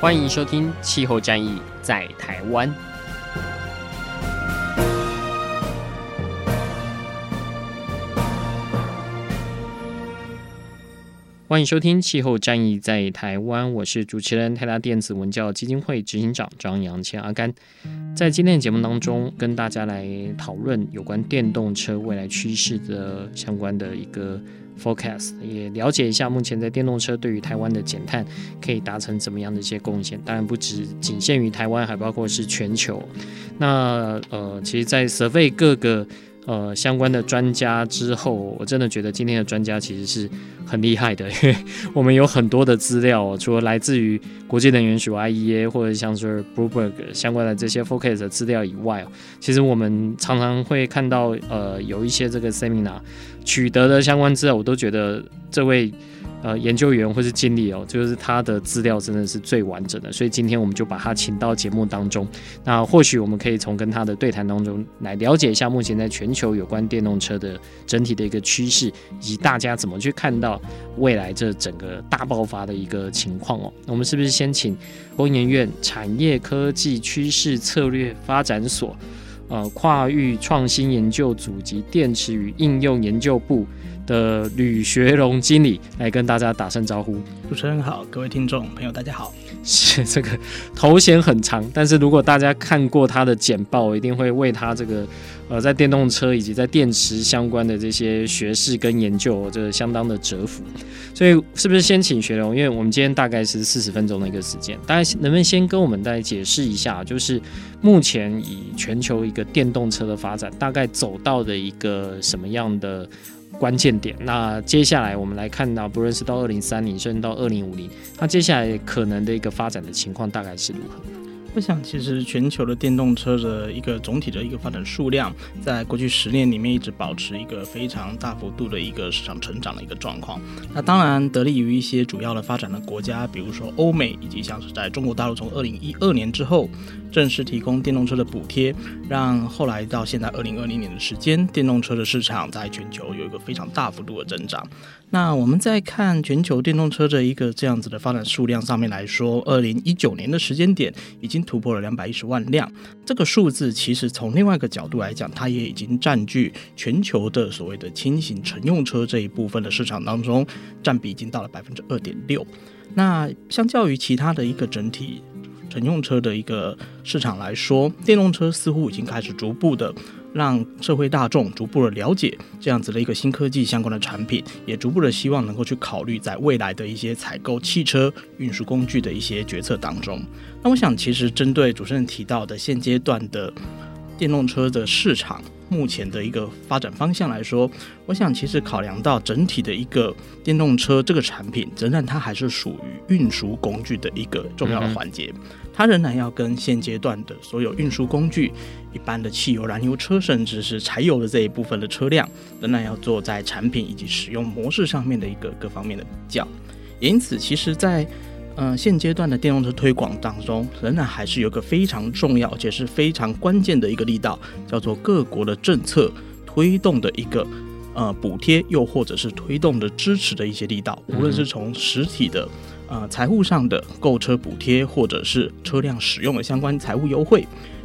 欢迎收听《气候战役在台湾》。欢迎收听《气候战役在台湾》，我是主持人泰达电子文教基金会执行长张扬谦阿甘。在今天的节目当中，跟大家来讨论有关电动车未来趋势的相关的一个。Forecast 也了解一下，目前在电动车对于台湾的减碳可以达成怎么样的一些贡献？当然不只仅限于台湾，还包括是全球。那呃，其实，在 survey 各个。呃，相关的专家之后，我真的觉得今天的专家其实是很厉害的，因为我们有很多的资料，除了来自于国际能源署 IEA 或者像是 Bloomberg 相关的这些 focus 的资料以外，其实我们常常会看到，呃，有一些这个 seminar 取得的相关资料，我都觉得这位。呃，研究员或是经理哦，就是他的资料真的是最完整的，所以今天我们就把他请到节目当中。那或许我们可以从跟他的对谈当中来了解一下目前在全球有关电动车的整体的一个趋势，以及大家怎么去看到未来这整个大爆发的一个情况哦。我们是不是先请工研院产业科技趋势策略发展所，呃，跨域创新研究组及电池与应用研究部的吕学荣经理来跟大家打声招呼。主持人好，各位听众朋友大家好。是这个头衔很长，但是如果大家看过他的简报，一定会为他这个呃在电动车以及在电池相关的这些学识跟研究，这个相当的折服。所以是不是先请学荣？因为我们今天大概是四十分钟的一个时间，大家能不能先跟我们再解释一下，就是目前以全球一个电动车的发展，大概走到的一个什么样的？关键点。那接下来我们来看到，不论是到二零三零，甚至到二零五零，那接下来可能的一个发展的情况大概是如何？我想，其实全球的电动车的一个总体的一个发展数量，在过去十年里面一直保持一个非常大幅度的一个市场成长的一个状况。那当然得力于一些主要的发展的国家，比如说欧美，以及像是在中国大陆，从二零一二年之后正式提供电动车的补贴，让后来到现在二零二零年的时间，电动车的市场在全球有一个非常大幅度的增长。那我们在看全球电动车的一个这样子的发展数量上面来说，二零一九年的时间点已经突破了两百一十万辆。这个数字其实从另外一个角度来讲，它也已经占据全球的所谓的轻型乘用车这一部分的市场当中，占比已经到了百分之二点六。那相较于其他的一个整体乘用车的一个市场来说，电动车似乎已经开始逐步的。让社会大众逐步的了解这样子的一个新科技相关的产品，也逐步的希望能够去考虑在未来的一些采购汽车运输工具的一些决策当中。那我想，其实针对主持人提到的现阶段的电动车的市场目前的一个发展方向来说，我想其实考量到整体的一个电动车这个产品，仍然它还是属于运输工具的一个重要的环节。它仍然要跟现阶段的所有运输工具，一般的汽油、燃油车，甚至是柴油的这一部分的车辆，仍然要做在产品以及使用模式上面的一个各方面的比较。因此，其实在，在呃现阶段的电动车推广当中，仍然还是有个非常重要，而且是非常关键的一个力道，叫做各国的政策推动的一个呃补贴，又或者是推动的支持的一些力道，无论是从实体的。呃，财务上的购车补贴，或者是车辆使用的相关财务优惠，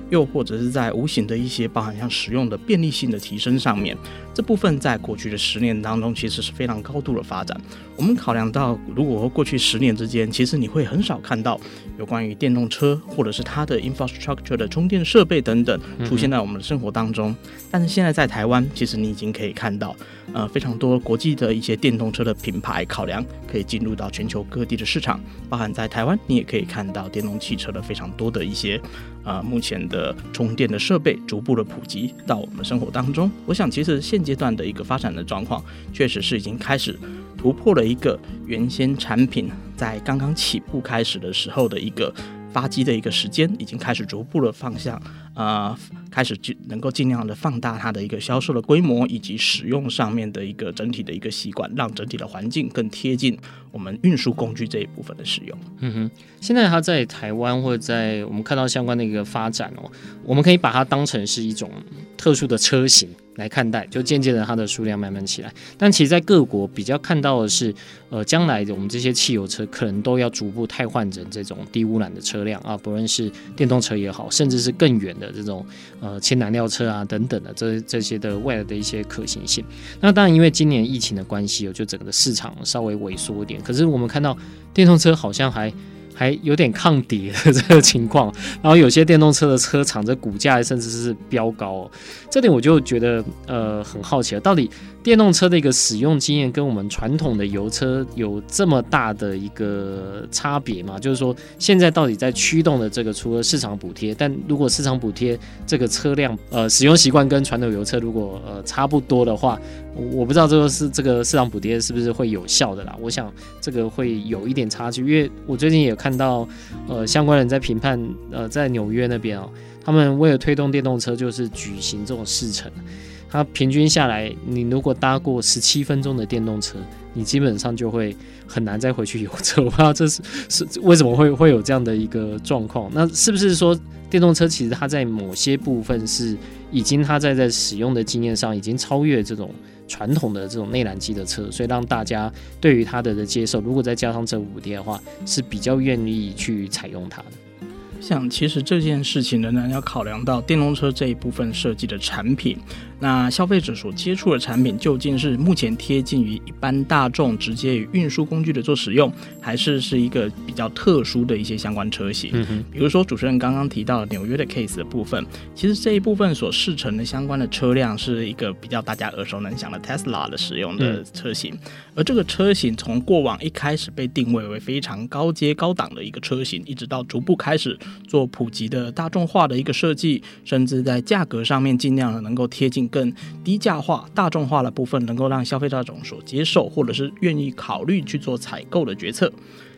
又或者是在无形的一些包含像使用的便利性的提升上面，这部分在过去的十年当中其实是非常高度的发展。我们考量到，如果过去十年之间，其实你会很少看到有关于电动车或者是它的 infrastructure 的充电设备等等出现在我们的生活当中。但是现在在台湾，其实你已经可以看到。呃，非常多国际的一些电动车的品牌考量，可以进入到全球各地的市场，包含在台湾，你也可以看到电动汽车的非常多的一些，呃，目前的充电的设备逐步的普及到我们生活当中。我想，其实现阶段的一个发展的状况，确实是已经开始突破了一个原先产品在刚刚起步开始的时候的一个。发机的一个时间已经开始逐步的方向，呃，开始尽能够尽量的放大它的一个销售的规模，以及使用上面的一个整体的一个习惯，让整体的环境更贴近我们运输工具这一部分的使用。嗯哼，现在它在台湾或者在我们看到相关的一个发展哦，我们可以把它当成是一种特殊的车型。来看待，就渐渐的它的数量慢慢起来。但其实，在各国比较看到的是，呃，将来我们这些汽油车可能都要逐步汰换成这种低污染的车辆啊，不论是电动车也好，甚至是更远的这种呃氢燃料车啊等等的这这些的未来的一些可行性。那当然，因为今年疫情的关系，就整个市场稍微萎缩一点。可是我们看到电动车好像还。还有点抗跌的这个情况，然后有些电动车的车厂的股价甚至是飙高哦，这点我就觉得呃很好奇了，到底电动车的一个使用经验跟我们传统的油车有这么大的一个差别吗？就是说现在到底在驱动的这个除了市场补贴，但如果市场补贴这个车辆呃使用习惯跟传统油车如果呃差不多的话，我不知道这个是这个市场补贴是不是会有效的啦？我想这个会有一点差距，因为我最近也看。到呃相关人在评判呃在纽约那边哦，他们为了推动电动车，就是举行这种试乘。它平均下来，你如果搭过十七分钟的电动车，你基本上就会很难再回去油车。我不知道这是是为什么会会有这样的一个状况。那是不是说电动车其实它在某些部分是已经它在在使用的经验上已经超越这种？传统的这种内燃机的车，所以让大家对于它的的接受，如果再加上这五点的话，是比较愿意去采用它的。像其实这件事情仍然要考量到电动车这一部分设计的产品。那消费者所接触的产品究竟是目前贴近于一般大众直接与运输工具的做使用，还是是一个比较特殊的一些相关车型？嗯哼，比如说主持人刚刚提到纽约的 case 的部分，其实这一部分所试乘的相关的车辆是一个比较大家耳熟能详的 Tesla 的使用的车型，嗯、而这个车型从过往一开始被定位为非常高阶高档的一个车型，一直到逐步开始做普及的大众化的一个设计，甚至在价格上面尽量的能够贴近。更低价化、大众化的部分，能够让消费大众所接受，或者是愿意考虑去做采购的决策。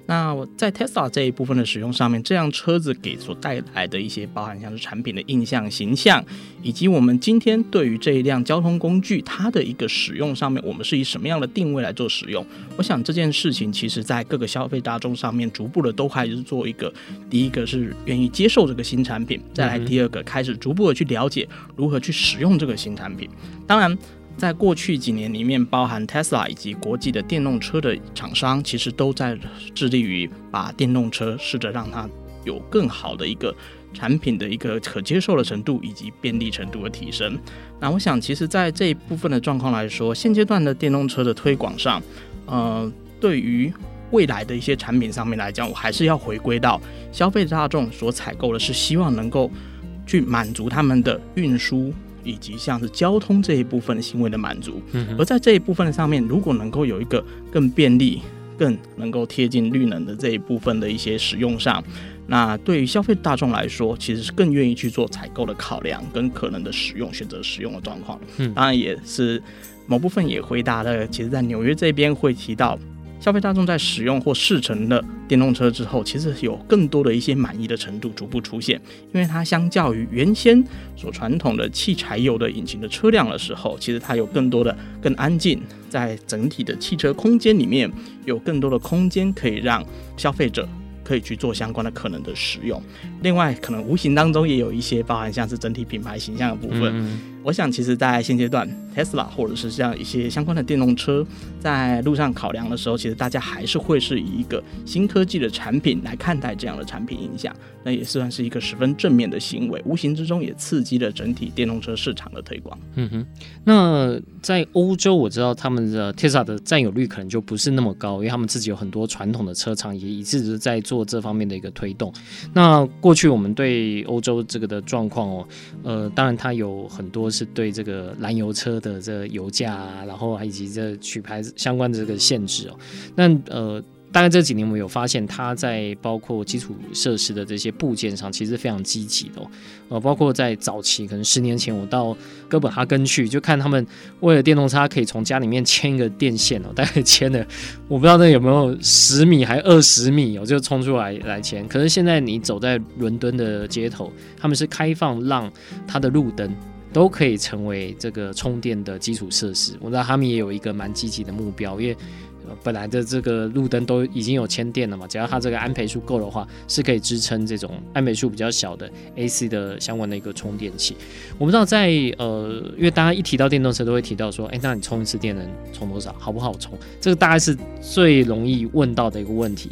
那我在 Tesla 这一部分的使用上面，这辆车子给所带来的一些包含像是产品的印象、形象，以及我们今天对于这一辆交通工具它的一个使用上面，我们是以什么样的定位来做使用？我想这件事情其实在各个消费大众上面，逐步的都还是做一个，第一个是愿意接受这个新产品，再来第二个开始逐步的去了解如何去使用这个新产品。当然。在过去几年里面，包含 Tesla 以及国际的电动车的厂商，其实都在致力于把电动车试着让它有更好的一个产品的一个可接受的程度以及便利程度的提升。那我想，其实，在这一部分的状况来说，现阶段的电动车的推广上，呃，对于未来的一些产品上面来讲，我还是要回归到消费大众所采购的是希望能够去满足他们的运输。以及像是交通这一部分的行为的满足，而在这一部分的上面，如果能够有一个更便利、更能够贴近绿能的这一部分的一些使用上，那对于消费大众来说，其实是更愿意去做采购的考量跟可能的使用选择使用的状况。嗯，当然也是某部分也回答了，其实在纽约这边会提到。消费大众在使用或试乘了电动车之后，其实有更多的一些满意的程度逐步出现，因为它相较于原先所传统的汽柴油的引擎的车辆的时候，其实它有更多的更安静，在整体的汽车空间里面有更多的空间可以让消费者。可以去做相关的可能的使用，另外可能无形当中也有一些包含像是整体品牌形象的部分。我想其实，在现阶段，Tesla 或者是像一些相关的电动车在路上考量的时候，其实大家还是会是以一个新科技的产品来看待这样的产品影响，那也算是一个十分正面的行为，无形之中也刺激了整体电动车市场的推广。嗯哼，那在欧洲，我知道他们的 Tesla 的占有率可能就不是那么高，因为他们自己有很多传统的车厂，也一直在做。这方面的一个推动，那过去我们对欧洲这个的状况哦，呃，当然它有很多是对这个燃油车的这个油价啊，然后以及这取牌相关的这个限制哦。那呃，大概这几年我们有发现，它在包括基础设施的这些部件上，其实非常积极的哦。呃，包括在早期，可能十年前我到哥本哈根去，就看他们为了电动车，可以从家里面牵一个电线哦，大概牵了我不知道那有没有十米还二十米哦，就冲出来来牵。可是现在你走在伦敦的街头，他们是开放让它的路灯都可以成为这个充电的基础设施。我知道他们也有一个蛮积极的目标，因为。本来的这个路灯都已经有牵电了嘛，只要它这个安培数够的话，是可以支撑这种安培数比较小的 AC 的相关的一个充电器。我不知道在呃，因为大家一提到电动车都会提到说，哎，那你充一次电能充多少？好不好充？这个大概是最容易问到的一个问题。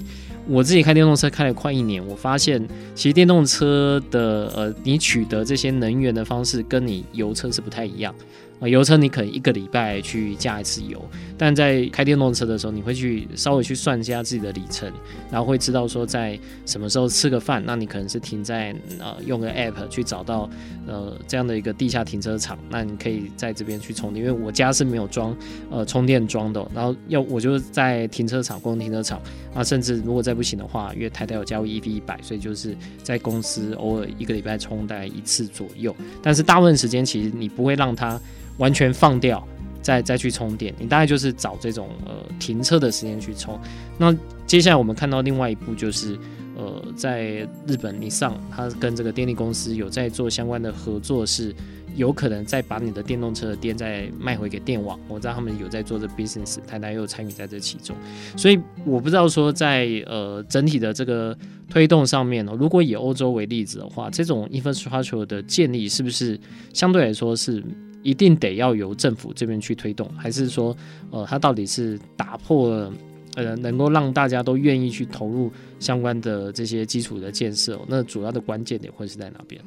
我自己开电动车开了快一年，我发现其实电动车的呃，你取得这些能源的方式跟你油车是不太一样。啊，油车你可能一个礼拜去加一次油，但在开电动车的时候，你会去稍微去算一下自己的里程，然后会知道说在什么时候吃个饭，那你可能是停在呃用个 app 去找到呃这样的一个地下停车场，那你可以在这边去充电。因为我家是没有装呃充电桩的，然后要我就在停车场公共停车场啊，甚至如果再不行的话，因为台台有加入 EV 一百，所以就是在公司偶尔一个礼拜充大概一次左右，但是大部分时间其实你不会让它。完全放掉，再再去充电，你大概就是找这种呃停车的时间去充。那接下来我们看到另外一步就是，呃，在日本，Nissan 它跟这个电力公司有在做相关的合作，是有可能再把你的电动车的电再卖回给电网。我知道他们有在做这 business，台台又参与在这其中。所以我不知道说在呃整体的这个推动上面呢，如果以欧洲为例子的话，这种 infrastructure 的建立是不是相对来说是？一定得要由政府这边去推动，还是说，呃，它到底是打破了，呃，能够让大家都愿意去投入相关的这些基础的建设？那主要的关键点会是在哪边？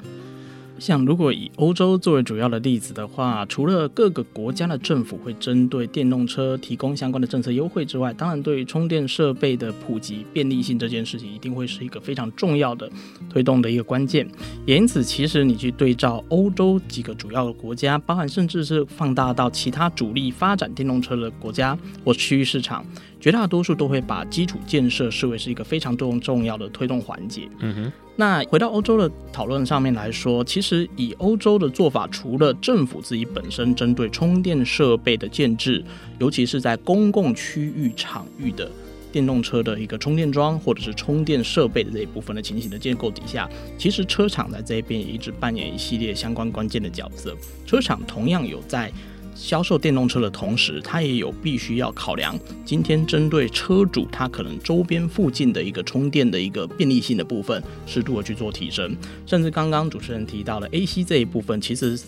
像如果以欧洲作为主要的例子的话，除了各个国家的政府会针对电动车提供相关的政策优惠之外，当然对于充电设备的普及便利性这件事情，一定会是一个非常重要的推动的一个关键。也因此，其实你去对照欧洲几个主要的国家，包含甚至是放大到其他主力发展电动车的国家或区域市场。绝大多数都会把基础建设视为是一个非常重重要的推动环节。嗯哼，那回到欧洲的讨论上面来说，其实以欧洲的做法，除了政府自己本身针对充电设备的建制，尤其是在公共区域场域的电动车的一个充电桩或者是充电设备的这一部分的情形的建构底下，其实车厂在这边也一直扮演一系列相关关键的角色。车厂同样有在。销售电动车的同时，它也有必须要考量，今天针对车主他可能周边附近的一个充电的一个便利性的部分，适度的去做提升。甚至刚刚主持人提到了 AC 这一部分，其实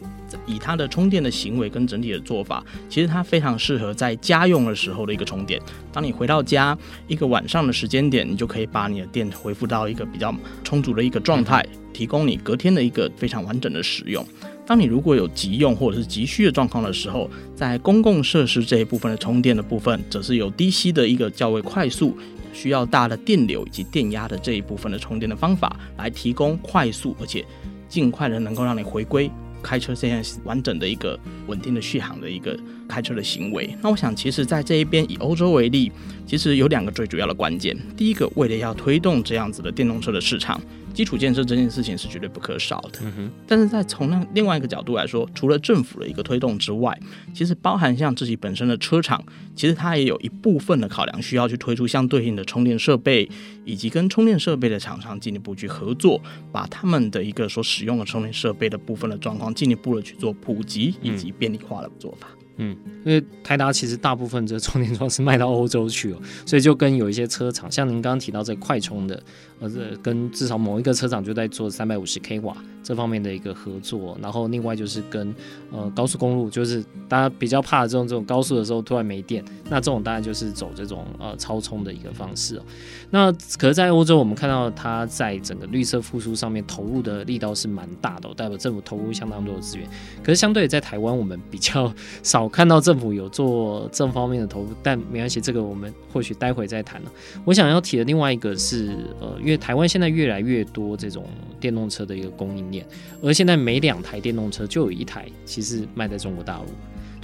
以它的充电的行为跟整体的做法，其实它非常适合在家用的时候的一个充电。当你回到家一个晚上的时间点，你就可以把你的电恢复到一个比较充足的一个状态，提供你隔天的一个非常完整的使用。当你如果有急用或者是急需的状况的时候，在公共设施这一部分的充电的部分，则是有低息的一个较为快速、需要大的电流以及电压的这一部分的充电的方法，来提供快速而且尽快的能够让你回归开车现在完整的一个稳定的续航的一个开车的行为。那我想，其实在这一边以欧洲为例，其实有两个最主要的关键。第一个，为了要推动这样子的电动车的市场。基础建设这件事情是绝对不可少的，但是在从那另外一个角度来说，除了政府的一个推动之外，其实包含像自己本身的车厂，其实它也有一部分的考量，需要去推出相对应的充电设备，以及跟充电设备的厂商进一步去合作，把他们的一个所使用的充电设备的部分的状况进一步的去做普及以及便利化的做法。嗯，因为台达其实大部分这充电桩是卖到欧洲去了，所以就跟有一些车厂，像您刚刚提到这快充的，呃，跟至少某一个车厂就在做三百五十 k 瓦这方面的一个合作，然后另外就是跟呃高速公路，就是大家比较怕这种这种高速的时候突然没电，那这种当然就是走这种呃超充的一个方式哦。那可是，在欧洲我们看到它在整个绿色复苏上面投入的力道是蛮大的，代表政府投入相当多的资源。可是相对在台湾，我们比较 少。看到政府有做这方面的投入，但没关系，这个我们或许待会再谈了。我想要提的另外一个是，呃，因为台湾现在越来越多这种电动车的一个供应链，而现在每两台电动车就有一台其实卖在中国大陆。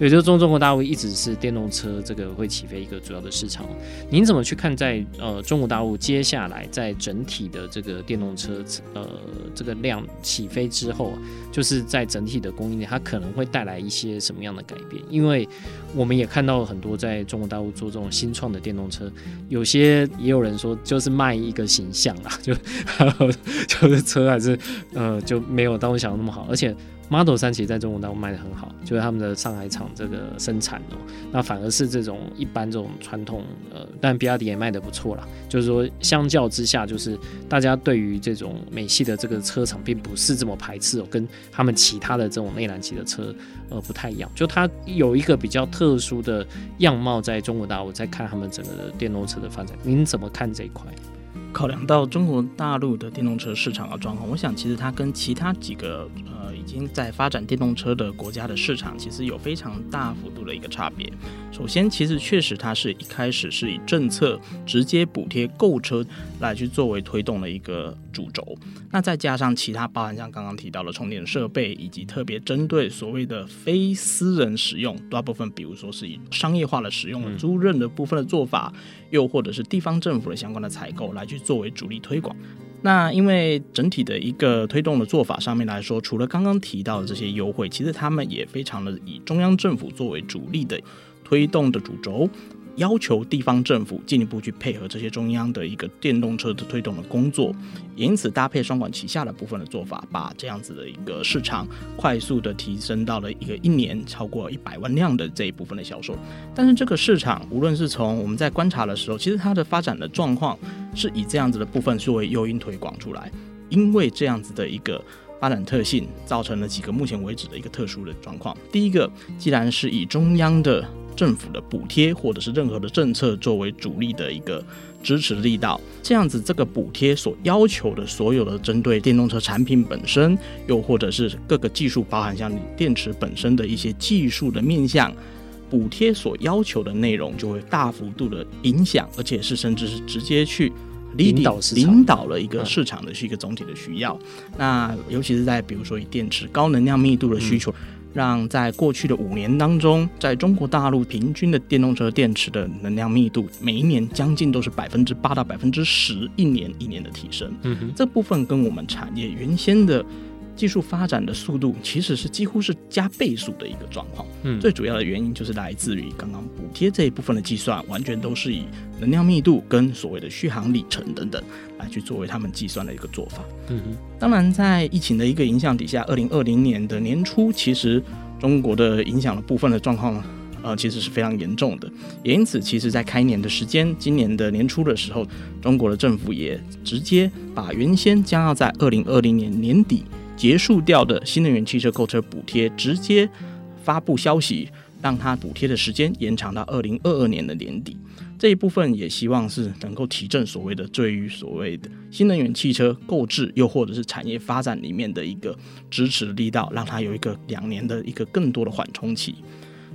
对，就是中中国大陆一直是电动车这个会起飞一个主要的市场。您怎么去看在呃中国大陆接下来在整体的这个电动车呃这个量起飞之后，就是在整体的供应链，它可能会带来一些什么样的改变？因为我们也看到很多在中国大陆做这种新创的电动车，有些也有人说就是卖一个形象啦，就 就是车还是呃就没有当我想的那么好，而且。Model 3其实在中国大陆卖的很好，就是他们的上海厂这个生产哦，那反而是这种一般这种传统呃，但比亚迪也卖的不错啦。就是说，相较之下，就是大家对于这种美系的这个车厂并不是这么排斥哦，跟他们其他的这种内燃机的车呃不太一样，就它有一个比较特殊的样貌在中国大陆，在看他们整个的电动车的发展，您怎么看这一块？考量到中国大陆的电动车市场的状况，我想其实它跟其他几个呃已经在发展电动车的国家的市场，其实有非常大幅度的一个差别。首先，其实确实它是一开始是以政策直接补贴购车来去作为推动的一个主轴，那再加上其他包含像刚刚提到的充电设备，以及特别针对所谓的非私人使用大部分，比如说是以商业化的使用租赁的部分的做法，又或者是地方政府的相关的采购来去。作为主力推广，那因为整体的一个推动的做法上面来说，除了刚刚提到的这些优惠，其实他们也非常的以中央政府作为主力的推动的主轴。要求地方政府进一步去配合这些中央的一个电动车的推动的工作，也因此搭配双管齐下的部分的做法，把这样子的一个市场快速的提升到了一个一年超过一百万辆的这一部分的销售。但是这个市场无论是从我们在观察的时候，其实它的发展的状况是以这样子的部分作为诱因推广出来，因为这样子的一个发展特性，造成了几个目前为止的一个特殊的状况。第一个，既然是以中央的政府的补贴或者是任何的政策作为主力的一个支持力道，这样子这个补贴所要求的所有的针对电动车产品本身，又或者是各个技术，包含像你电池本身的一些技术的面向，补贴所要求的内容就会大幅度的影响，而且是甚至是直接去领导领导了一个市场的是一个总体的需要。那尤其是在比如说以电池高能量密度的需求。嗯让在过去的五年当中，在中国大陆平均的电动车电池的能量密度，每一年将近都是百分之八到百分之十，一年一年的提升。嗯哼，这部分跟我们产业原先的。技术发展的速度其实是几乎是加倍数的一个状况，嗯，最主要的原因就是来自于刚刚补贴这一部分的计算，完全都是以能量密度跟所谓的续航里程等等来去作为他们计算的一个做法。嗯哼，当然在疫情的一个影响底下，二零二零年的年初，其实中国的影响的部分的状况，呃，其实是非常严重的。也因此，其实在开年的时间，今年的年初的时候，中国的政府也直接把原先将要在二零二零年年底。结束掉的新能源汽车购车补贴，直接发布消息，让它补贴的时间延长到二零二二年的年底。这一部分也希望是能够提振所谓的对于所谓的新能源汽车购置，又或者是产业发展里面的一个支持力道，让它有一个两年的一个更多的缓冲期。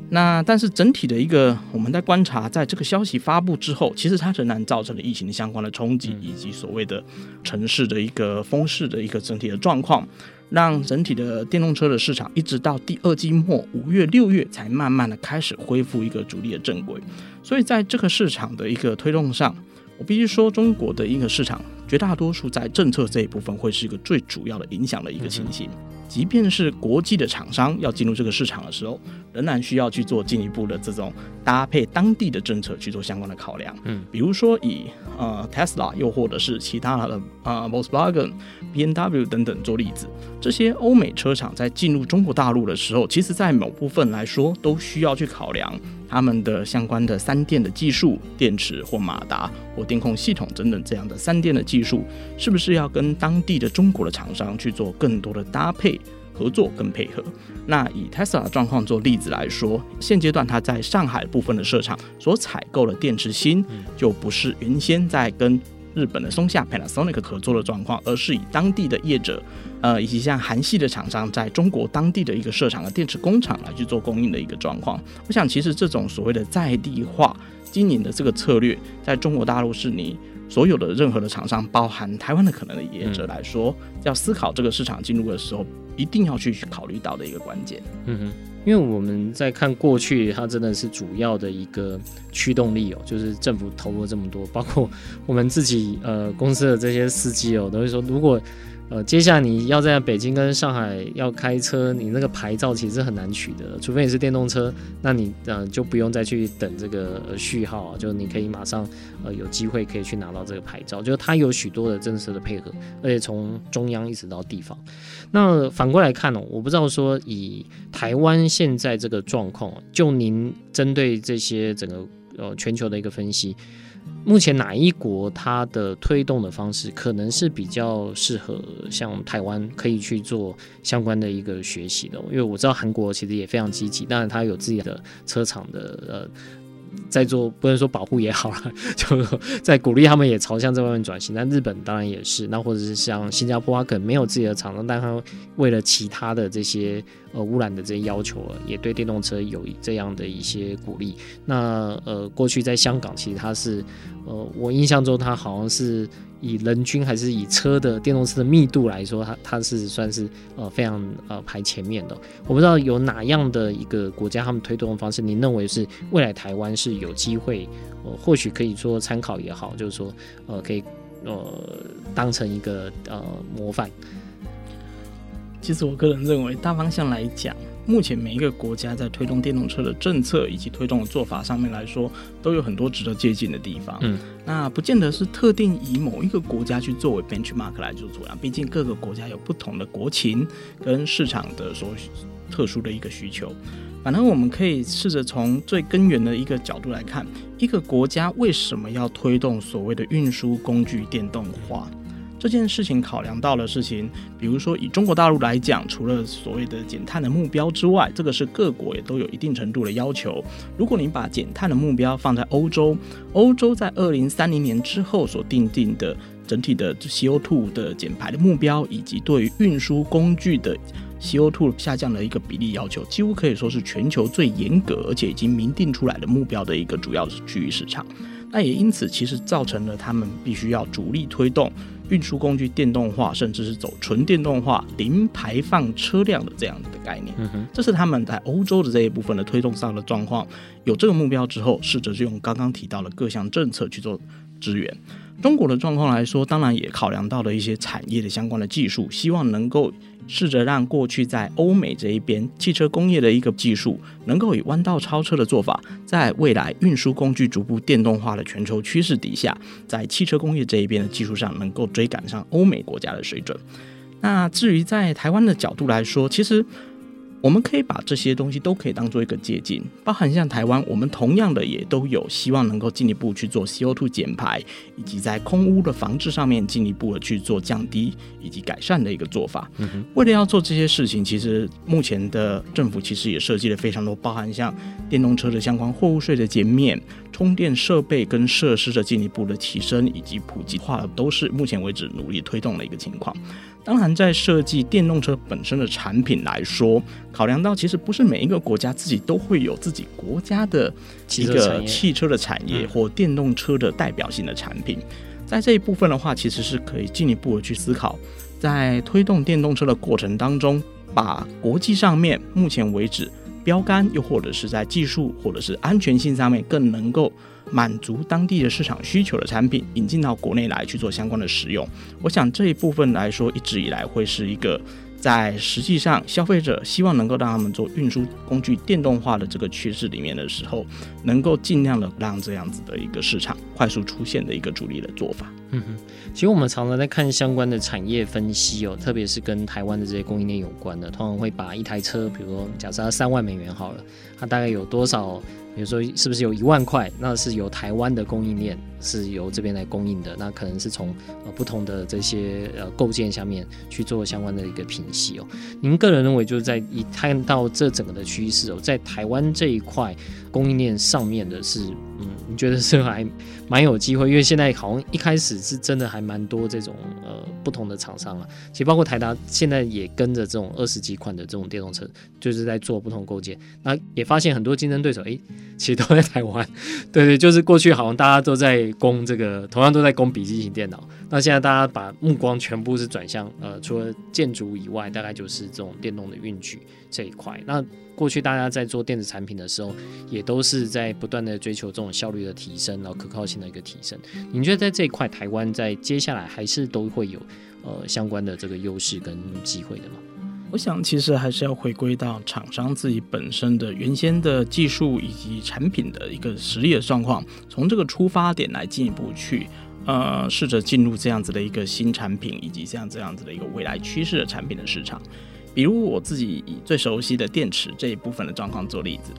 那但是整体的一个，我们在观察，在这个消息发布之后，其实它仍然造成了疫情相关的冲击，以及所谓的城市的一个风势的一个整体的状况。让整体的电动车的市场一直到第二季末五月六月才慢慢的开始恢复一个主力的正轨，所以在这个市场的一个推动上，我必须说中国的一个市场绝大多数在政策这一部分会是一个最主要的影响的一个情形。即便是国际的厂商要进入这个市场的时候，仍然需要去做进一步的这种搭配当地的政策去做相关的考量。嗯，比如说以呃 Tesla 又或者是其他的呃 Volkswagen、B N W 等等做例子，这些欧美车厂在进入中国大陆的时候，其实在某部分来说都需要去考量他们的相关的三电的技术、电池或马达或电控系统等等这样的三电的技术，是不是要跟当地的中国的厂商去做更多的搭配？合作跟配合。那以 Tesla 状况做例子来说，现阶段它在上海部分的设厂所采购的电池芯，就不是原先在跟日本的松下 Panasonic 合作的状况，而是以当地的业者，呃，以及像韩系的厂商在中国当地的一个设厂的电池工厂来去做供应的一个状况。我想，其实这种所谓的在地化经营的这个策略，在中国大陆是你所有的任何的厂商，包含台湾的可能的业者来说，嗯、要思考这个市场进入的时候，一定要去考虑到的一个关键。嗯哼，因为我们在看过去，它真的是主要的一个驱动力哦，就是政府投入了这么多，包括我们自己呃公司的这些司机哦，都会说如果。呃，接下来你要在北京跟上海要开车，你那个牌照其实很难取得，除非你是电动车，那你呃就不用再去等这个序号啊，就你可以马上呃有机会可以去拿到这个牌照，就是它有许多的政策的配合，而且从中央一直到地方。那反过来看呢，我不知道说以台湾现在这个状况，就您针对这些整个呃全球的一个分析。目前哪一国它的推动的方式可能是比较适合像台湾可以去做相关的一个学习的？因为我知道韩国其实也非常积极，当然它有自己的车厂的呃。在做不能说保护也好了，就在鼓励他们也朝向这方面转型。那日本当然也是，那或者是像新加坡，它可能没有自己的厂商，但它为了其他的这些呃污染的这些要求，也对电动车有这样的一些鼓励。那呃，过去在香港，其实它是呃，我印象中它好像是。以人均还是以车的电动车的密度来说，它它是算是呃非常呃排前面的。我不知道有哪样的一个国家他们推动的方式，你认为是未来台湾是有机会，呃或许可以说参考也好，就是说呃可以呃当成一个呃模范。其实我个人认为，大方向来讲。目前每一个国家在推动电动车的政策以及推动的做法上面来说，都有很多值得借鉴的地方。嗯，那不见得是特定以某一个国家去作为 benchmark 来做主要，毕竟各个国家有不同的国情跟市场的所特殊的一个需求。反正我们可以试着从最根源的一个角度来看，一个国家为什么要推动所谓的运输工具电动化。这件事情考量到的事情，比如说以中国大陆来讲，除了所谓的减碳的目标之外，这个是各国也都有一定程度的要求。如果你把减碳的目标放在欧洲，欧洲在二零三零年之后所定定的整体的 CO2 的减排的目标，以及对于运输工具的 CO2 下降的一个比例要求，几乎可以说是全球最严格，而且已经明定出来的目标的一个主要区域市场。那也因此，其实造成了他们必须要主力推动。运输工具电动化，甚至是走纯电动化、零排放车辆的这样的概念，这是他们在欧洲的这一部分的推动上的状况。有这个目标之后，试着就用刚刚提到的各项政策去做支援。中国的状况来说，当然也考量到了一些产业的相关的技术，希望能够。试着让过去在欧美这一边汽车工业的一个技术，能够以弯道超车的做法，在未来运输工具逐步电动化的全球趋势底下，在汽车工业这一边的技术上，能够追赶上欧美国家的水准。那至于在台湾的角度来说，其实。我们可以把这些东西都可以当做一个借鉴，包含像台湾，我们同样的也都有希望能够进一步去做 CO2 减排，以及在空污的防治上面进一步的去做降低以及改善的一个做法。为了要做这些事情，其实目前的政府其实也设计了非常多，包含像电动车的相关货物税的减免、充电设备跟设施的进一步的提升以及普及化，都是目前为止努力推动的一个情况。当然，在设计电动车本身的产品来说，考量到其实不是每一个国家自己都会有自己国家的一个汽车的产业或电动车的代表性的产品，在这一部分的话，其实是可以进一步的去思考，在推动电动车的过程当中，把国际上面目前为止标杆，又或者是在技术或者是安全性上面更能够。满足当地的市场需求的产品引进到国内来去做相关的使用，我想这一部分来说，一直以来会是一个在实际上消费者希望能够让他们做运输工具电动化的这个趋势里面的时候，能够尽量的让这样子的一个市场。快速出现的一个主力的做法。嗯哼，其实我们常常在看相关的产业分析哦，特别是跟台湾的这些供应链有关的，通常会把一台车，比如说假设它三万美元好了，它大概有多少？比如说，是不是有一万块？那是由台湾的供应链是由这边来供应的。那可能是从呃不同的这些呃构件下面去做相关的一个品析哦。您个人认为，就是在一看到这整个的趋势哦，在台湾这一块供应链上面的是嗯，你觉得是还蛮有机会？因为现在好像一开始是真的还蛮多这种呃不同的厂商啊，其实包括台达现在也跟着这种二十几款的这种电动车，就是在做不同构建。那也发现很多竞争对手，哎、欸，其实都在台湾。对对，就是过去好像大家都在攻这个，同样都在攻笔记型电脑。那现在大家把目光全部是转向呃，除了建筑以外，大概就是这种电动的运具这一块。那过去大家在做电子产品的时候，也都是在不断的追求这种效率的提升，然后可靠性的一个提升。你觉得在这一块，台湾在接下来还是都会有呃相关的这个优势跟机会的吗？我想，其实还是要回归到厂商自己本身的原先的技术以及产品的一个实力的状况，从这个出发点来进一步去呃试着进入这样子的一个新产品，以及像这样子的一个未来趋势的产品的市场。比如我自己以最熟悉的电池这一部分的状况做例子，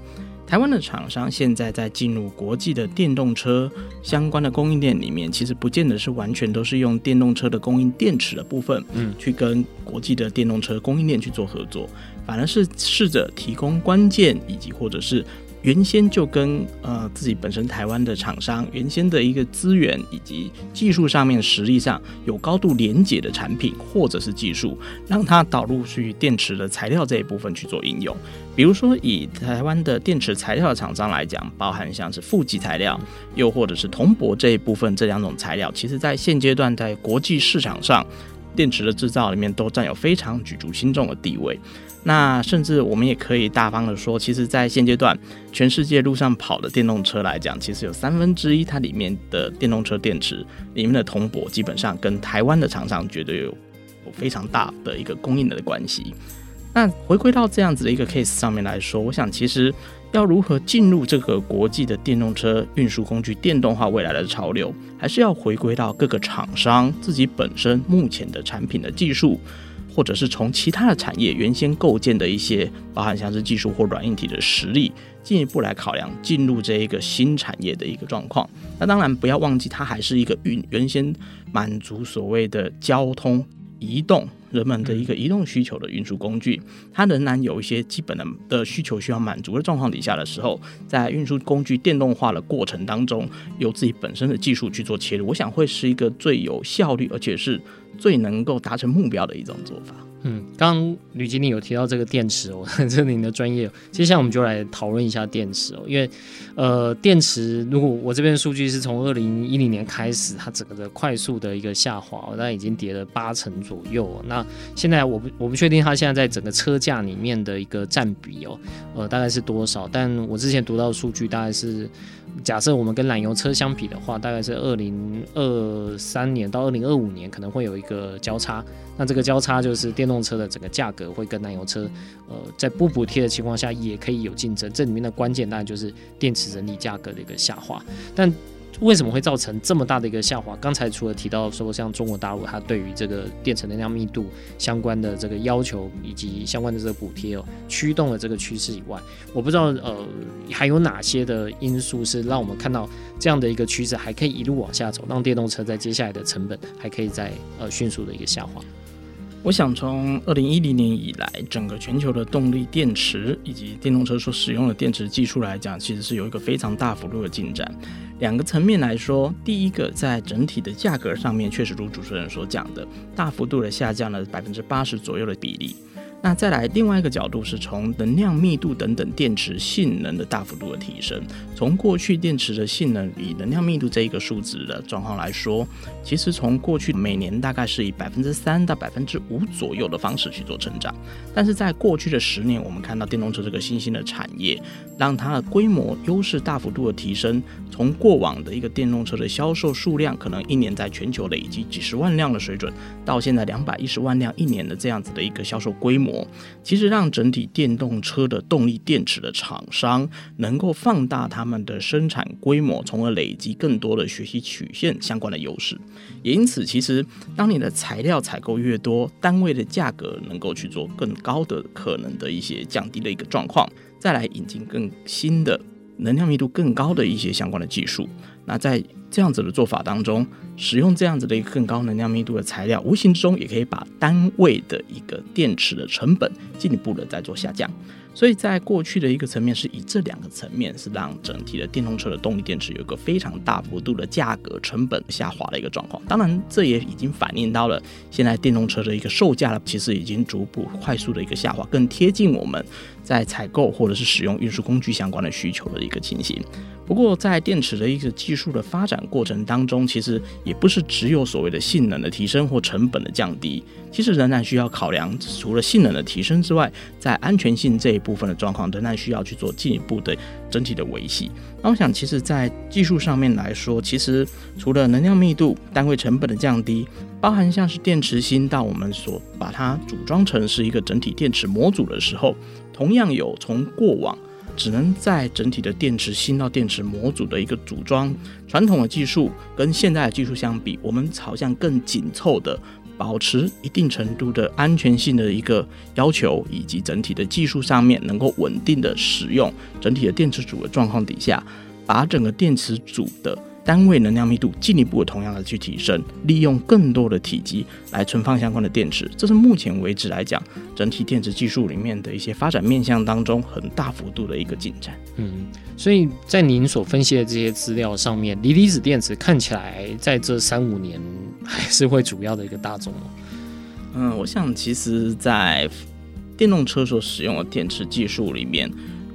台湾的厂商现在在进入国际的电动车相关的供应链里面，其实不见得是完全都是用电动车的供应电池的部分，嗯，去跟国际的电动车供应链去做合作，反而是试着提供关键以及或者是。原先就跟呃自己本身台湾的厂商原先的一个资源以及技术上面实力上有高度连结的产品或者是技术，让它导入去电池的材料这一部分去做应用。比如说以台湾的电池材料的厂商来讲，包含像是负极材料，又或者是铜箔这一部分这两种材料，其实在现阶段在国际市场上电池的制造里面都占有非常举足轻重的地位。那甚至我们也可以大方的说，其实，在现阶段，全世界路上跑的电动车来讲，其实有三分之一它里面的电动车电池里面的铜箔，基本上跟台湾的厂商绝对有有非常大的一个供应的关系。那回归到这样子的一个 case 上面来说，我想其实要如何进入这个国际的电动车运输工具电动化未来的潮流，还是要回归到各个厂商自己本身目前的产品的技术。或者是从其他的产业原先构建的一些，包含像是技术或软硬体的实力，进一步来考量进入这一个新产业的一个状况。那当然不要忘记，它还是一个运原先满足所谓的交通移动人们的一个移动需求的运输工具，它仍然有一些基本的的需求需要满足的状况底下的时候，在运输工具电动化的过程当中，由自己本身的技术去做切入，我想会是一个最有效率，而且是。最能够达成目标的一种做法。嗯，刚吕经理有提到这个电池哦，这是您的专业。接下来我们就来讨论一下电池哦，因为呃，电池如果我这边数据是从二零一零年开始，它整个的快速的一个下滑，那已经跌了八成左右。那现在我不我不确定它现在在整个车价里面的一个占比哦，呃，大概是多少？但我之前读到的数据大概是。假设我们跟燃油车相比的话，大概是二零二三年到二零二五年可能会有一个交叉。那这个交叉就是电动动车的整个价格会跟燃油车，呃，在不补贴的情况下也可以有竞争。这里面的关键当然就是电池整体价格的一个下滑，但。为什么会造成这么大的一个下滑？刚才除了提到说，像中国大陆它对于这个电池能量密度相关的这个要求以及相关的这个补贴哦，驱动了这个趋势以外，我不知道呃还有哪些的因素是让我们看到这样的一个趋势还可以一路往下走，让电动车在接下来的成本还可以再呃迅速的一个下滑。我想从二零一零年以来，整个全球的动力电池以及电动车所使用的电池技术来讲，其实是有一个非常大幅度的进展。两个层面来说，第一个在整体的价格上面，确实如主持人所讲的，大幅度的下降了百分之八十左右的比例。那再来另外一个角度是从能量密度等等电池性能的大幅度的提升。从过去电池的性能以能量密度这一个数值的状况来说，其实从过去每年大概是以百分之三到百分之五左右的方式去做成长。但是在过去的十年，我们看到电动车这个新兴的产业，让它的规模优势大幅度的提升。从过往的一个电动车的销售数量，可能一年在全球累积几十万辆的水准，到现在两百一十万辆一年的这样子的一个销售规模。其实让整体电动车的动力电池的厂商能够放大他们的生产规模，从而累积更多的学习曲线相关的优势。也因此，其实当你的材料采购越多，单位的价格能够去做更高的可能的一些降低的一个状况，再来引进更新的能量密度更高的一些相关的技术。那在这样子的做法当中，使用这样子的一个更高能量密度的材料，无形之中也可以把单位的一个电池的成本进一步的再做下降。所以在过去的一个层面，是以这两个层面是让整体的电动车的动力电池有一个非常大幅度的价格成本下滑的一个状况。当然，这也已经反映到了现在电动车的一个售价了，其实已经逐步快速的一个下滑，更贴近我们在采购或者是使用运输工具相关的需求的一个情形。不过，在电池的一个技术的发展过程当中，其实也不是只有所谓的性能的提升或成本的降低，其实仍然需要考量，除了性能的提升之外，在安全性这一部分的状况，仍然需要去做进一步的整体的维系。那我想，其实，在技术上面来说，其实除了能量密度、单位成本的降低，包含像是电池芯到我们所把它组装成是一个整体电池模组的时候，同样有从过往。只能在整体的电池芯到电池模组的一个组装，传统的技术跟现在的技术相比，我们朝向更紧凑的保持一定程度的安全性的一个要求，以及整体的技术上面能够稳定的使用整体的电池组的状况底下，把整个电池组的。单位能量密度进一步同样的去提升，利用更多的体积来存放相关的电池，这是目前为止来讲整体电池技术里面的一些发展面向当中很大幅度的一个进展。嗯，所以在您所分析的这些资料上面，锂离子电池看起来在这三五年还是会主要的一个大众。嗯，我想其实，在电动车所使用的电池技术里面。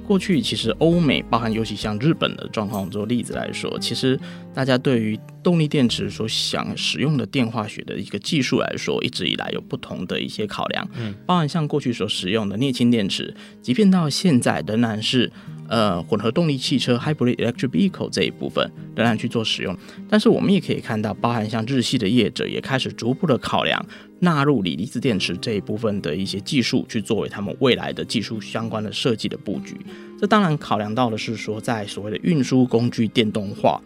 过去其实欧美，包含尤其像日本的状况做例子来说，其实大家对于动力电池所想使用的电化学的一个技术来说，一直以来有不同的一些考量。嗯，包含像过去所使用的镍氢电池，即便到现在仍然是呃混合动力汽车 （hybrid electric vehicle） 这一部分仍然去做使用。但是我们也可以看到，包含像日系的业者也开始逐步的考量。纳入锂离子电池这一部分的一些技术，去作为他们未来的技术相关的设计的布局。这当然考量到的是说，在所谓的运输工具电动化，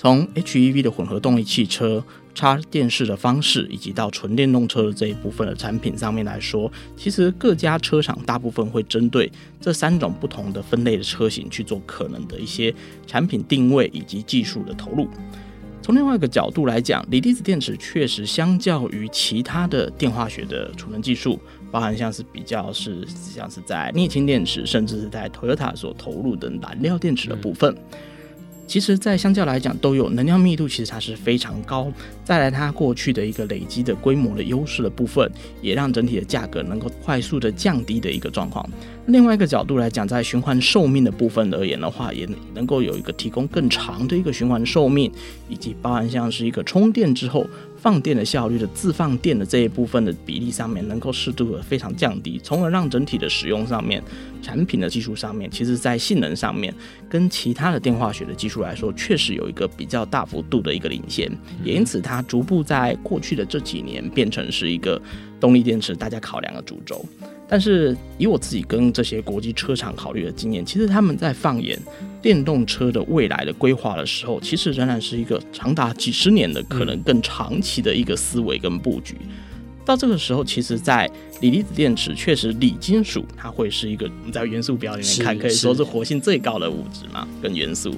从 HEV 的混合动力汽车、插电式的方式，以及到纯电动车的这一部分的产品上面来说，其实各家车厂大部分会针对这三种不同的分类的车型去做可能的一些产品定位以及技术的投入。从另外一个角度来讲，锂离子电池确实相较于其他的电化学的储能技术，包含像是比较是像是在镍氢电池，甚至是在 Toyota 所投入的燃料电池的部分。其实，在相较来讲，都有能量密度，其实它是非常高。再来，它过去的一个累积的规模的优势的部分，也让整体的价格能够快速的降低的一个状况。另外一个角度来讲，在循环寿命的部分而言的话，也能够有一个提供更长的一个循环寿命，以及包含像是一个充电之后。放电的效率的自放电的这一部分的比例上面，能够适度的非常降低，从而让整体的使用上面，产品的技术上面，其实在性能上面，跟其他的电化学的技术来说，确实有一个比较大幅度的一个领先，也因此它逐步在过去的这几年变成是一个动力电池大家考量的主轴。但是以我自己跟这些国际车厂考虑的经验，其实他们在放眼电动车的未来的规划的时候，其实仍然是一个长达几十年的可能更长期的一个思维跟布局。到这个时候，其实，在锂离子电池确实锂金属它会是一个我们在元素表里面看，可以说是活性最高的物质嘛，跟元素。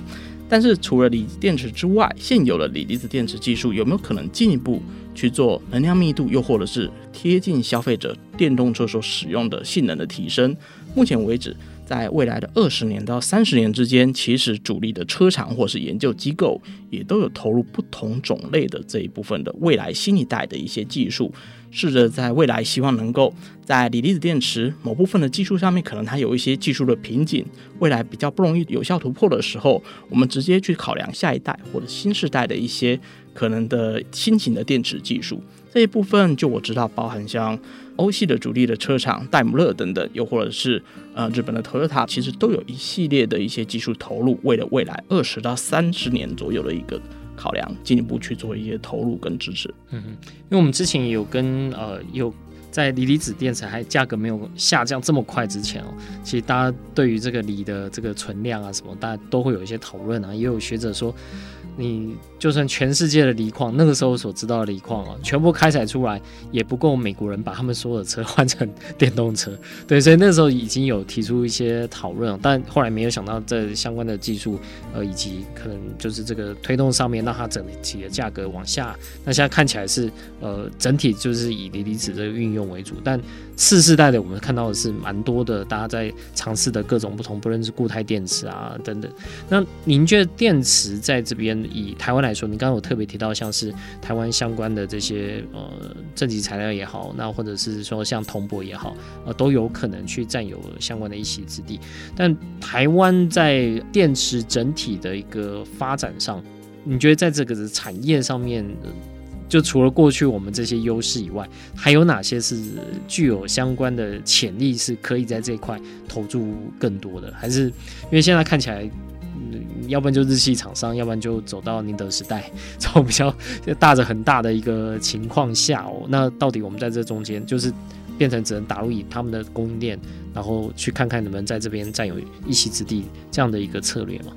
但是除了锂电池之外，现有的锂离子电池技术有没有可能进一步去做能量密度，又或者是贴近消费者电动车所使用的性能的提升？目前为止，在未来的二十年到三十年之间，其实主力的车厂或是研究机构也都有投入不同种类的这一部分的未来新一代的一些技术。试着在未来，希望能够在锂离子电池某部分的技术上面，可能它有一些技术的瓶颈，未来比较不容易有效突破的时候，我们直接去考量下一代或者新世代的一些可能的新型的电池技术。这一部分，就我知道，包含像欧系的主力的车厂戴姆勒等等，又或者是呃日本的 Toyota，其实都有一系列的一些技术投入，为了未来二十到三十年左右的一个。考量进一步去做一些投入跟支持。嗯，因为我们之前也有跟呃有在锂离子电池还价格没有下降这么快之前哦，其实大家对于这个锂的这个存量啊什么，大家都会有一些讨论啊。也有学者说，你就算全世界的锂矿，那个时候所知道的锂矿啊，全部开采出来也不够美国人把他们所有的车换成电动车。对，所以那时候已经有提出一些讨论，但后来没有想到这相关的技术，呃，以及可能就是这个推动上面让它整体的价格往下。那现在看起来是呃，整体就是以锂离子这个运用为主，但次世代的我们看到的是蛮多的，大家在尝试的各种不同，不论是固态电池啊等等。那您觉得电池在这边？以台湾来说，你刚刚有特别提到，像是台湾相关的这些呃正极材料也好，那或者是说像铜箔也好，呃都有可能去占有相关的一席之地。但台湾在电池整体的一个发展上，你觉得在这个产业上面，就除了过去我们这些优势以外，还有哪些是具有相关的潜力，是可以在这一块投注更多的？还是因为现在看起来？要不然就日系厂商，要不然就走到宁德时代，这种比较大着很大的一个情况下哦，那到底我们在这中间，就是变成只能打入以他们的供应链，然后去看看能不能在这边占有一席之地这样的一个策略吗？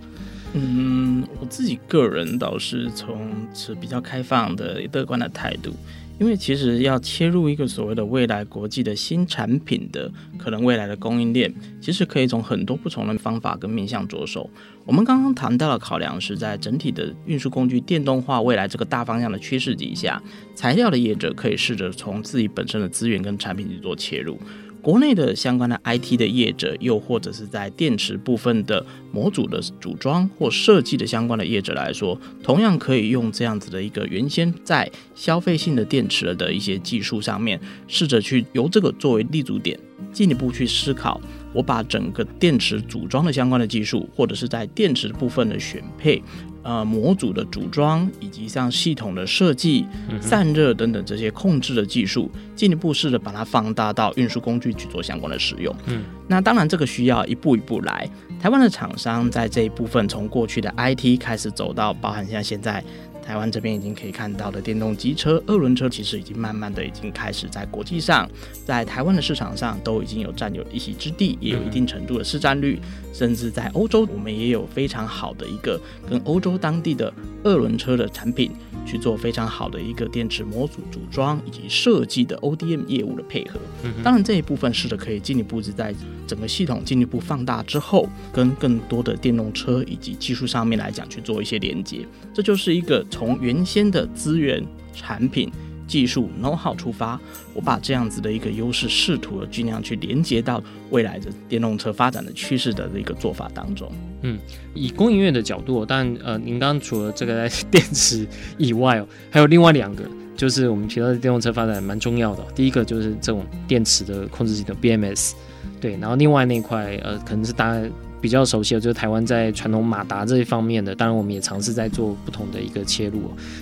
嗯，我自己个人倒是从持比较开放的乐观的态度。因为其实要切入一个所谓的未来国际的新产品的可能未来的供应链，其实可以从很多不同的方法跟面向着手。我们刚刚谈到的考量是在整体的运输工具电动化未来这个大方向的趋势底下，材料的业者可以试着从自己本身的资源跟产品去做切入。国内的相关的 IT 的业者，又或者是在电池部分的模组的组装或设计的相关的业者来说，同样可以用这样子的一个原先在消费性的电池的一些技术上面，试着去由这个作为立足点，进一步去思考，我把整个电池组装的相关的技术，或者是在电池部分的选配。呃，模组的组装以及像系统的设计、散热等等这些控制的技术，进一步试着把它放大到运输工具去做相关的使用。嗯，那当然这个需要一步一步来。台湾的厂商在这一部分，从过去的 IT 开始走到，包含像现在。台湾这边已经可以看到的电动机车、二轮车，其实已经慢慢的已经开始在国际上，在台湾的市场上都已经有占有一席之地，也有一定程度的市占率，甚至在欧洲，我们也有非常好的一个跟欧洲当地的二轮车的产品去做非常好的一个电池模组组装以及设计的 ODM 业务的配合。当然这一部分是的，可以进一步是在整个系统进一步放大之后，跟更多的电动车以及技术上面来讲去做一些连接，这就是一个。从原先的资源、产品、技术、know-how 出发，我把这样子的一个优势试图的尽量去连接到未来的电动车发展的趋势的一个做法当中。嗯，以供应链的角度，但呃，您刚刚除了这个电池以外哦，还有另外两个，就是我们提到的电动车发展蛮重要的。第一个就是这种电池的控制系统 BMS，对，然后另外那块呃，可能是大家。比较熟悉的，就是台湾在传统马达这一方面的，当然我们也尝试在做不同的一个切入。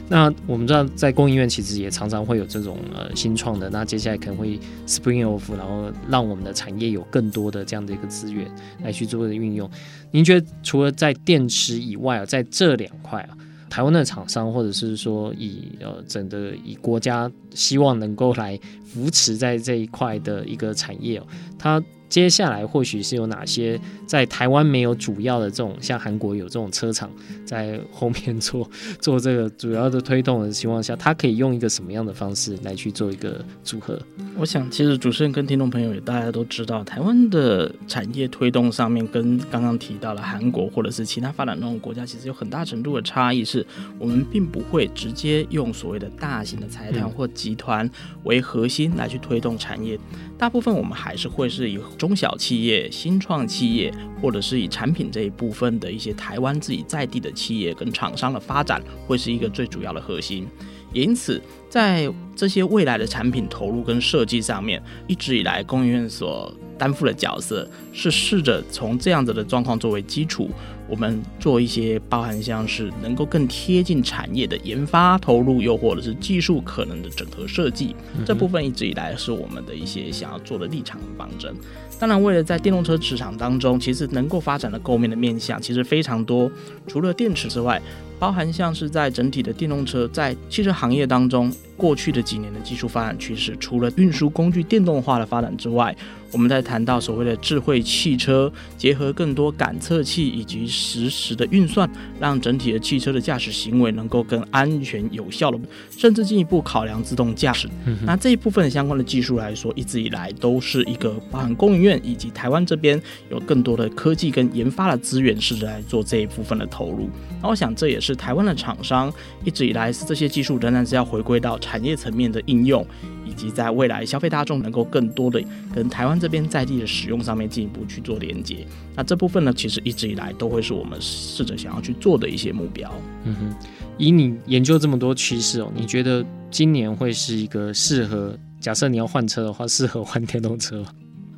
那我们知道，在供应链其实也常常会有这种呃新创的，那接下来可能会 spring off，然后让我们的产业有更多的这样的一个资源来去做的运用。您觉得除了在电池以外啊，在这两块啊，台湾的厂商或者是说以呃整个以国家希望能够来扶持在这一块的一个产业哦，它。接下来或许是有哪些在台湾没有主要的这种，像韩国有这种车厂在后面做做这个主要的推动的情况下，它可以用一个什么样的方式来去做一个组合？我想，其实主持人跟听众朋友也大家都知道，台湾的产业推动上面跟刚刚提到了韩国或者是其他发展中的国家，其实有很大程度的差异，是我们并不会直接用所谓的大型的财团或集团为核心来去推动产业，大部分我们还是会是以。中小企业、新创企业，或者是以产品这一部分的一些台湾自己在地的企业跟厂商的发展，会是一个最主要的核心。因此，在这些未来的产品投入跟设计上面，一直以来供应院所担负的角色，是试着从这样子的状况作为基础。我们做一些包含像是能够更贴近产业的研发投入，又或者是技术可能的整合设计，这部分一直以来是我们的一些想要做的立场和方针。当然，为了在电动车市场当中，其实能够发展的构面的面向其实非常多，除了电池之外，包含像是在整体的电动车在汽车行业当中。过去的几年的技术发展趋势，除了运输工具电动化的发展之外，我们在谈到所谓的智慧汽车，结合更多感测器以及实时的运算，让整体的汽车的驾驶行为能够更安全有效的，甚至进一步考量自动驾驶。嗯、那这一部分相关的技术来说，一直以来都是一个包含供应院以及台湾这边有更多的科技跟研发的资源，试着来做这一部分的投入。那我想这也是台湾的厂商一直以来是这些技术仍然是要回归到产业层面的应用。以及在未来消费大众能够更多的跟台湾这边在地的使用上面进一步去做连接，那这部分呢，其实一直以来都会是我们试着想要去做的一些目标。嗯哼，以你研究这么多趋势哦，你觉得今年会是一个适合，假设你要换车的话，适合换电动车？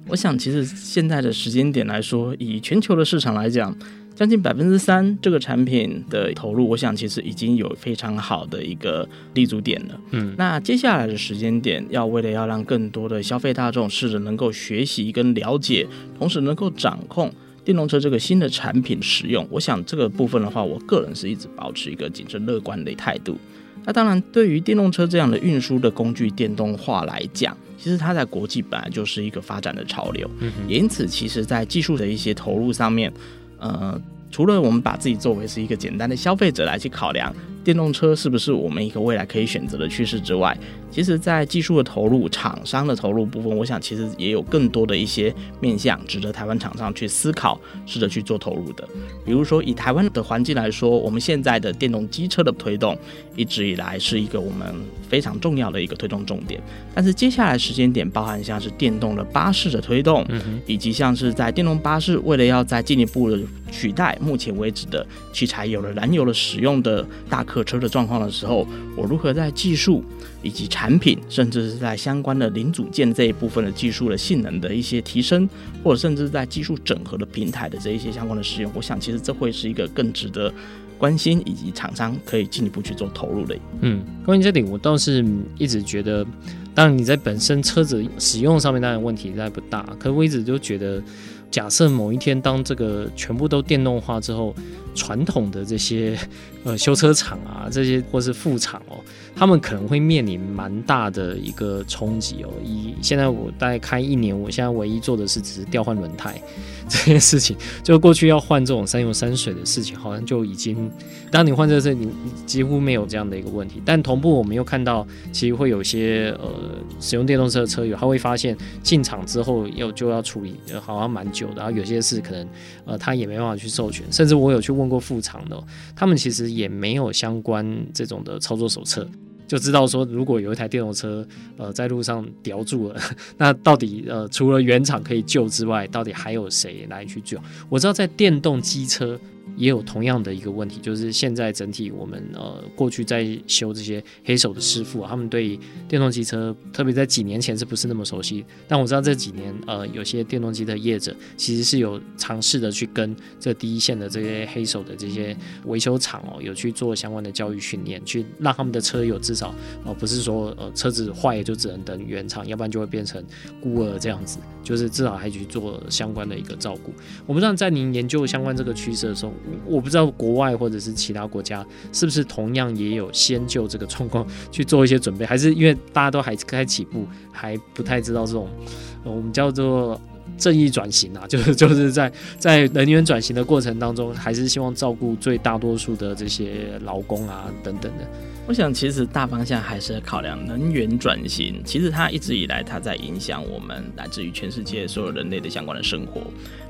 我想，其实现在的时间点来说，以全球的市场来讲。将近百分之三这个产品的投入，我想其实已经有非常好的一个立足点了。嗯，那接下来的时间点，要为了要让更多的消费大众试着能够学习跟了解，同时能够掌控电动车这个新的产品使用，我想这个部分的话，我个人是一直保持一个谨慎乐观的态度。那当然，对于电动车这样的运输的工具电动化来讲，其实它在国际本来就是一个发展的潮流。嗯，因此，其实在技术的一些投入上面。呃，除了我们把自己作为是一个简单的消费者来去考量。电动车是不是我们一个未来可以选择的趋势之外，其实，在技术的投入、厂商的投入部分，我想其实也有更多的一些面向值得台湾厂商去思考、试着去做投入的。比如说，以台湾的环境来说，我们现在的电动机车的推动，一直以来是一个我们非常重要的一个推动重点。但是接下来时间点，包含像是电动的巴士的推动，以及像是在电动巴士为了要再进一步的取代目前为止的汽柴油的燃油的使用的大客车的状况的时候，我如何在技术以及产品，甚至是在相关的零组件这一部分的技术的性能的一些提升，或者甚至在技术整合的平台的这一些相关的使用，我想其实这会是一个更值得关心以及厂商可以进一步去做投入的。嗯，关于这点，我倒是一直觉得，当然你在本身车子使用上面当然问题应该不大，可是我一直就觉得。假设某一天，当这个全部都电动化之后，传统的这些 呃修车厂啊，这些或是副厂哦，他们可能会面临蛮大的一个冲击哦。以现在我大概开一年，我现在唯一做的是只是调换轮胎这件事情，就过去要换这种三油三水的事情，好像就已经，当你换这个车，你几乎没有这样的一个问题。但同步我们又看到，其实会有些呃使用电动车的车友，他会发现进厂之后又就要处理，好像蛮久的。然后有些事可能，呃，他也没办法去授权，甚至我有去问过副厂的，他们其实也没有相关这种的操作手册，就知道说，如果有一台电动车，呃，在路上叼住了，那到底呃，除了原厂可以救之外，到底还有谁来去救？我知道在电动机车。也有同样的一个问题，就是现在整体我们呃过去在修这些黑手的师傅啊，他们对电动机车，特别在几年前是不是那么熟悉？但我知道这几年呃有些电动机的业者其实是有尝试的去跟这第一线的这些黑手的这些维修厂哦，有去做相关的教育训练，去让他们的车友至少、呃、不是说呃车子坏就只能等原厂，要不然就会变成孤儿这样子，就是至少还去做相关的一个照顾。我不知道在您研究相关这个趋势的时候。我不知道国外或者是其他国家是不是同样也有先就这个状况去做一些准备，还是因为大家都还开起步，还不太知道这种我们叫做正义转型啊，就是就是在在能源转型的过程当中，还是希望照顾最大多数的这些劳工啊等等的。我想，其实大方向还是考量能源转型。其实它一直以来，它在影响我们来自于全世界所有人类的相关的生活。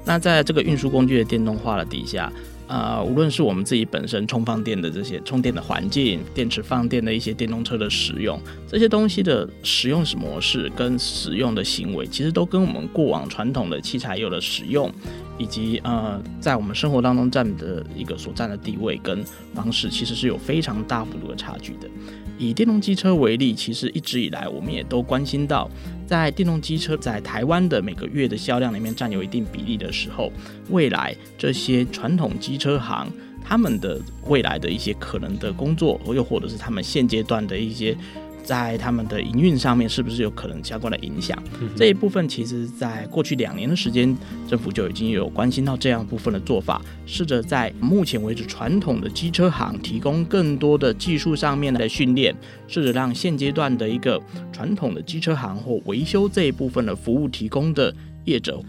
那在这个运输工具的电动化的底下，呃，无论是我们自己本身充放电的这些充电的环境、电池放电的一些电动车的使用，这些东西的使用模式跟使用的行为，其实都跟我们过往传统的汽柴油的使用。以及呃，在我们生活当中占的一个所占的地位跟方式，其实是有非常大幅度的差距的。以电动机车为例，其实一直以来我们也都关心到，在电动机车在台湾的每个月的销量里面占有一定比例的时候，未来这些传统机车行他们的未来的一些可能的工作，又或者是他们现阶段的一些。在他们的营运上面是不是有可能相关的影响？嗯、这一部分其实，在过去两年的时间，政府就已经有关心到这样部分的做法，试着在目前为止传统的机车行提供更多的技术上面的训练，试着让现阶段的一个传统的机车行或维修这一部分的服务提供的业者，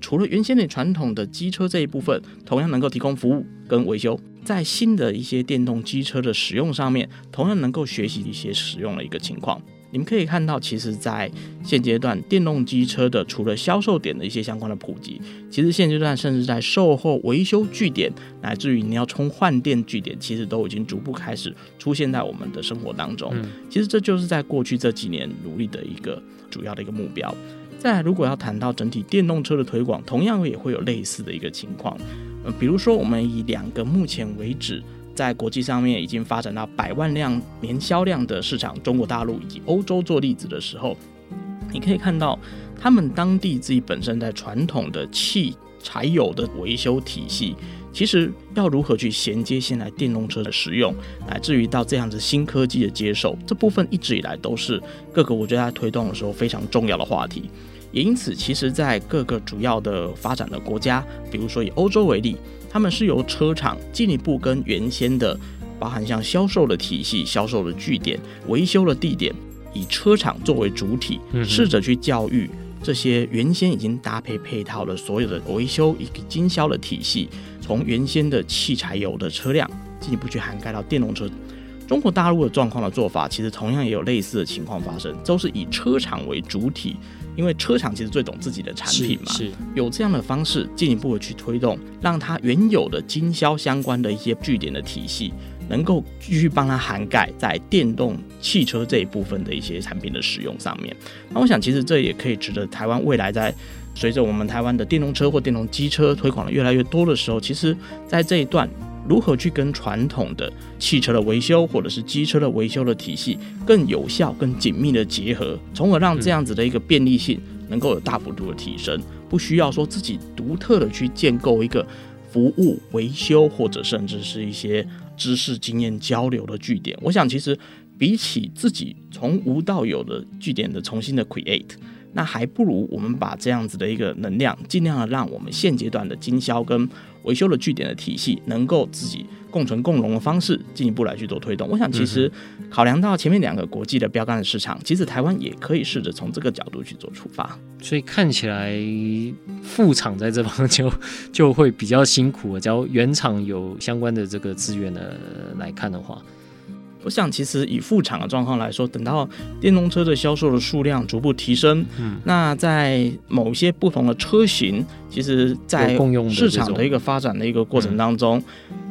除了原先的传统的机车这一部分，同样能够提供服务跟维修。在新的一些电动机车的使用上面，同样能够学习一些使用的一个情况。你们可以看到，其实，在现阶段，电动机车的除了销售点的一些相关的普及，其实现阶段甚至在售后维修据点，乃至于你要充换电据点，其实都已经逐步开始出现在我们的生活当中。其实这就是在过去这几年努力的一个主要的一个目标。再来，如果要谈到整体电动车的推广，同样也会有类似的一个情况。呃，比如说，我们以两个目前为止在国际上面已经发展到百万辆年销量的市场，中国大陆以及欧洲做例子的时候，你可以看到他们当地自己本身在传统的汽柴油的维修体系，其实要如何去衔接现在电动车的使用，乃至于到这样子新科技的接受，这部分一直以来都是各个国家在推动的时候非常重要的话题。也因此，其实，在各个主要的发展的国家，比如说以欧洲为例，他们是由车厂进一步跟原先的，包含像销售的体系、销售的据点、维修的地点，以车厂作为主体，试着去教育这些原先已经搭配配套的所有的维修以及经销的体系，从原先的汽柴油的车辆进一步去涵盖到电动车。中国大陆的状况的做法，其实同样也有类似的情况发生，都是以车厂为主体。因为车厂其实最懂自己的产品嘛，是有这样的方式进一步的去推动，让它原有的经销相关的一些据点的体系，能够继续帮它涵盖在电动汽车这一部分的一些产品的使用上面。那我想，其实这也可以值得台湾未来在随着我们台湾的电动车或电动机车推广的越来越多的时候，其实在这一段。如何去跟传统的汽车的维修或者是机车的维修的体系更有效、更紧密的结合，从而让这样子的一个便利性能够有大幅度的提升，不需要说自己独特的去建构一个服务维修或者甚至是一些知识经验交流的据点。我想，其实比起自己从无到有的据点的重新的 create，那还不如我们把这样子的一个能量，尽量的让我们现阶段的经销跟维修的据点的体系能够自己共存共荣的方式进一步来去做推动。我想，其实考量到前面两个国际的标杆的市场，其实台湾也可以试着从这个角度去做出发。所以看起来副厂在这方就 就会比较辛苦。只要原厂有相关的这个资源的来看的话。我想，其实以副厂的状况来说，等到电动车的销售的数量逐步提升，嗯，那在某些不同的车型，其实，在市场的一个发展的一个过程当中，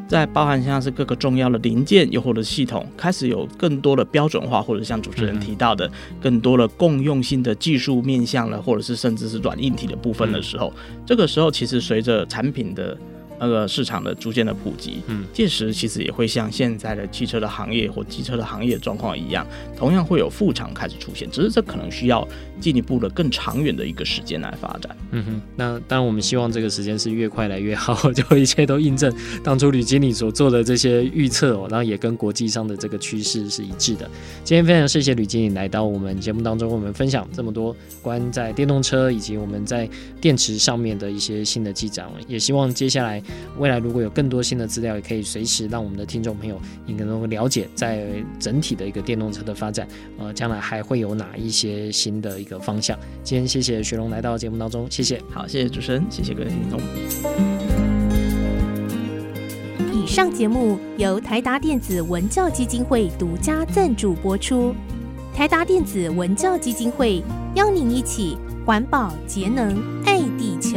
在包含像是各个重要的零件，又或者系统开始有更多的标准化，或者像主持人提到的，更多的共用性的技术面向了，或者是甚至是软硬体的部分的时候，这个时候其实随着产品的。那个市场的逐渐的普及，嗯，届时其实也会像现在的汽车的行业或机车的行业状况一样，同样会有副厂开始出现，只是这可能需要进一步的更长远的一个时间来发展。嗯哼，那当然我们希望这个时间是越快来越好，就一切都印证当初吕经理所做的这些预测哦，然后也跟国际上的这个趋势是一致的。今天非常谢谢吕经理来到我们节目当中，我们分享这么多关在电动车以及我们在电池上面的一些新的进展，也希望接下来。未来如果有更多新的资料，也可以随时让我们的听众朋友应该能够了解，在整体的一个电动车的发展，呃，将来还会有哪一些新的一个方向。今天谢谢雪龙来到节目当中，谢谢。好，谢谢主持人，谢谢各位听众。以上节目由台达电子文教基金会独家赞助播出。台达电子文教基金会邀您一起环保节能爱地球。